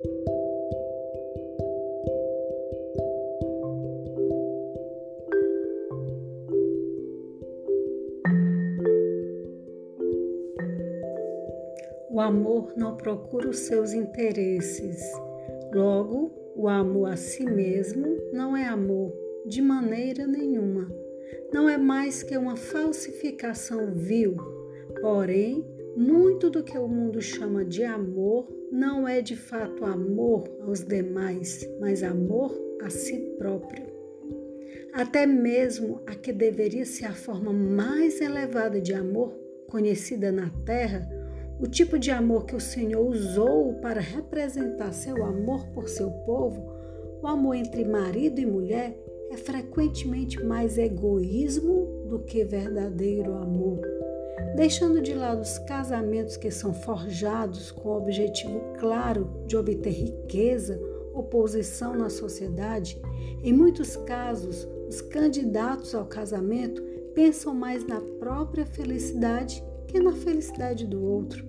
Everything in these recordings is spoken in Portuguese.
O amor não procura os seus interesses. Logo, o amor a si mesmo não é amor de maneira nenhuma. Não é mais que uma falsificação vil. Porém, muito do que o mundo chama de amor não é de fato amor aos demais, mas amor a si próprio. Até mesmo a que deveria ser a forma mais elevada de amor conhecida na Terra, o tipo de amor que o Senhor usou para representar seu amor por seu povo, o amor entre marido e mulher, é frequentemente mais egoísmo do que verdadeiro amor. Deixando de lado os casamentos que são forjados com o objetivo claro de obter riqueza ou posição na sociedade, em muitos casos, os candidatos ao casamento pensam mais na própria felicidade que na felicidade do outro.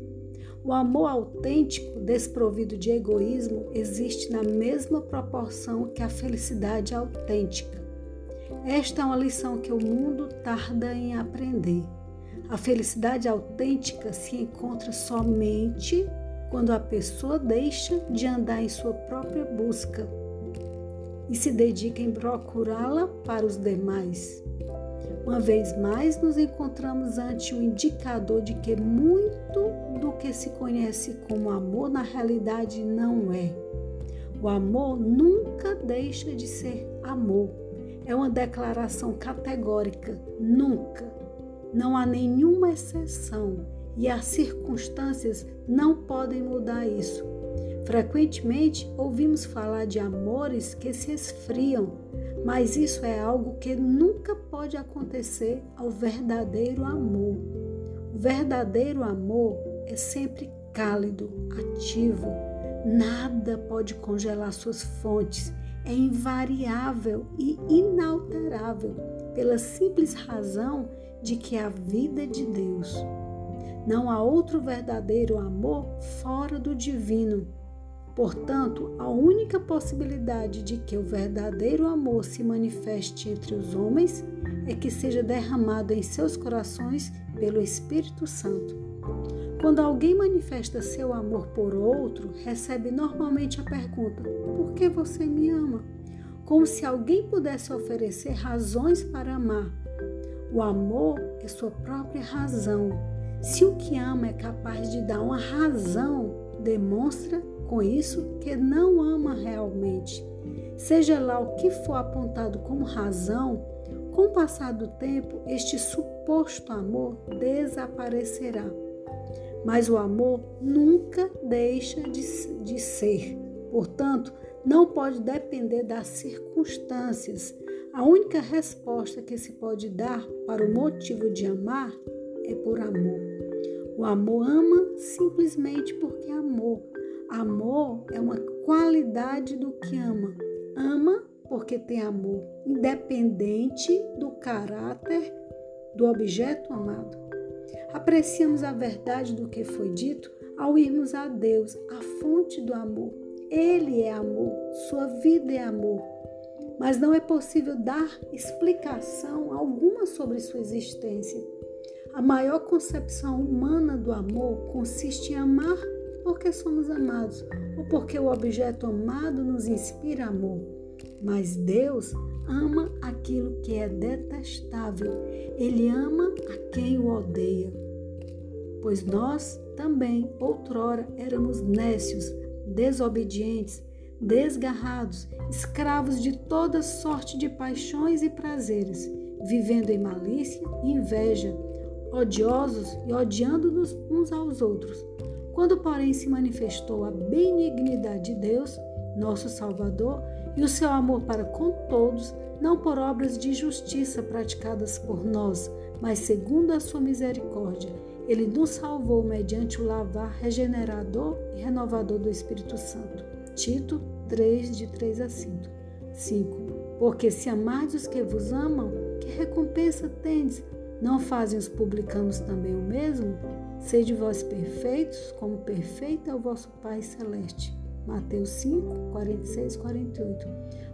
O amor autêntico, desprovido de egoísmo, existe na mesma proporção que a felicidade autêntica. Esta é uma lição que o mundo tarda em aprender. A felicidade autêntica se encontra somente quando a pessoa deixa de andar em sua própria busca e se dedica em procurá-la para os demais. Uma vez mais, nos encontramos ante um indicador de que muito do que se conhece como amor na realidade não é. O amor nunca deixa de ser amor. É uma declaração categórica, nunca. Não há nenhuma exceção e as circunstâncias não podem mudar isso. Frequentemente ouvimos falar de amores que se esfriam, mas isso é algo que nunca pode acontecer ao verdadeiro amor. O verdadeiro amor é sempre cálido, ativo, nada pode congelar suas fontes, é invariável e inalterável, pela simples razão de que a vida de Deus. Não há outro verdadeiro amor fora do divino Portanto, a única possibilidade de que o verdadeiro amor se manifeste entre os homens é que seja derramado em seus corações pelo Espírito Santo. Quando alguém manifesta seu amor por outro, recebe normalmente a pergunta: Por que você me ama? Como se alguém pudesse oferecer razões para amar. O amor é sua própria razão. Se o que ama é capaz de dar uma razão, demonstra com isso que não ama realmente. Seja lá o que for apontado como razão, com o passar do tempo, este suposto amor desaparecerá. Mas o amor nunca deixa de, de ser. Portanto, não pode depender das circunstâncias. A única resposta que se pode dar para o motivo de amar é por amor. O amor ama simplesmente porque amou, Amor é uma qualidade do que ama. Ama porque tem amor, independente do caráter do objeto amado. Apreciamos a verdade do que foi dito ao irmos a Deus, a fonte do amor. Ele é amor, sua vida é amor. Mas não é possível dar explicação alguma sobre sua existência. A maior concepção humana do amor consiste em amar porque somos amados ou porque o objeto amado nos inspira amor. Mas Deus ama aquilo que é detestável. Ele ama a quem o odeia. Pois nós também, outrora, éramos nécios, desobedientes, desgarrados, escravos de toda sorte de paixões e prazeres, vivendo em malícia e inveja, odiosos e odiando-nos uns aos outros. Quando, porém, se manifestou a benignidade de Deus, nosso Salvador, e o seu amor para com todos, não por obras de justiça praticadas por nós, mas segundo a sua misericórdia, ele nos salvou mediante o lavar regenerador e renovador do Espírito Santo. Tito 3, de 3 a 5. 5. Porque se amardes os que vos amam, que recompensa tendes? Não fazem os publicanos também o mesmo? Sede vós perfeitos, como perfeito é o vosso Pai Celeste. Mateus 5, 46 48.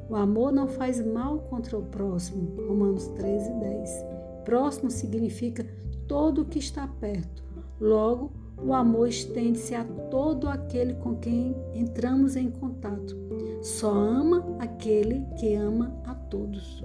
O amor não faz mal contra o próximo. Romanos 13, 10. Próximo significa todo o que está perto. Logo, o amor estende-se a todo aquele com quem entramos em contato. Só ama aquele que ama a todos.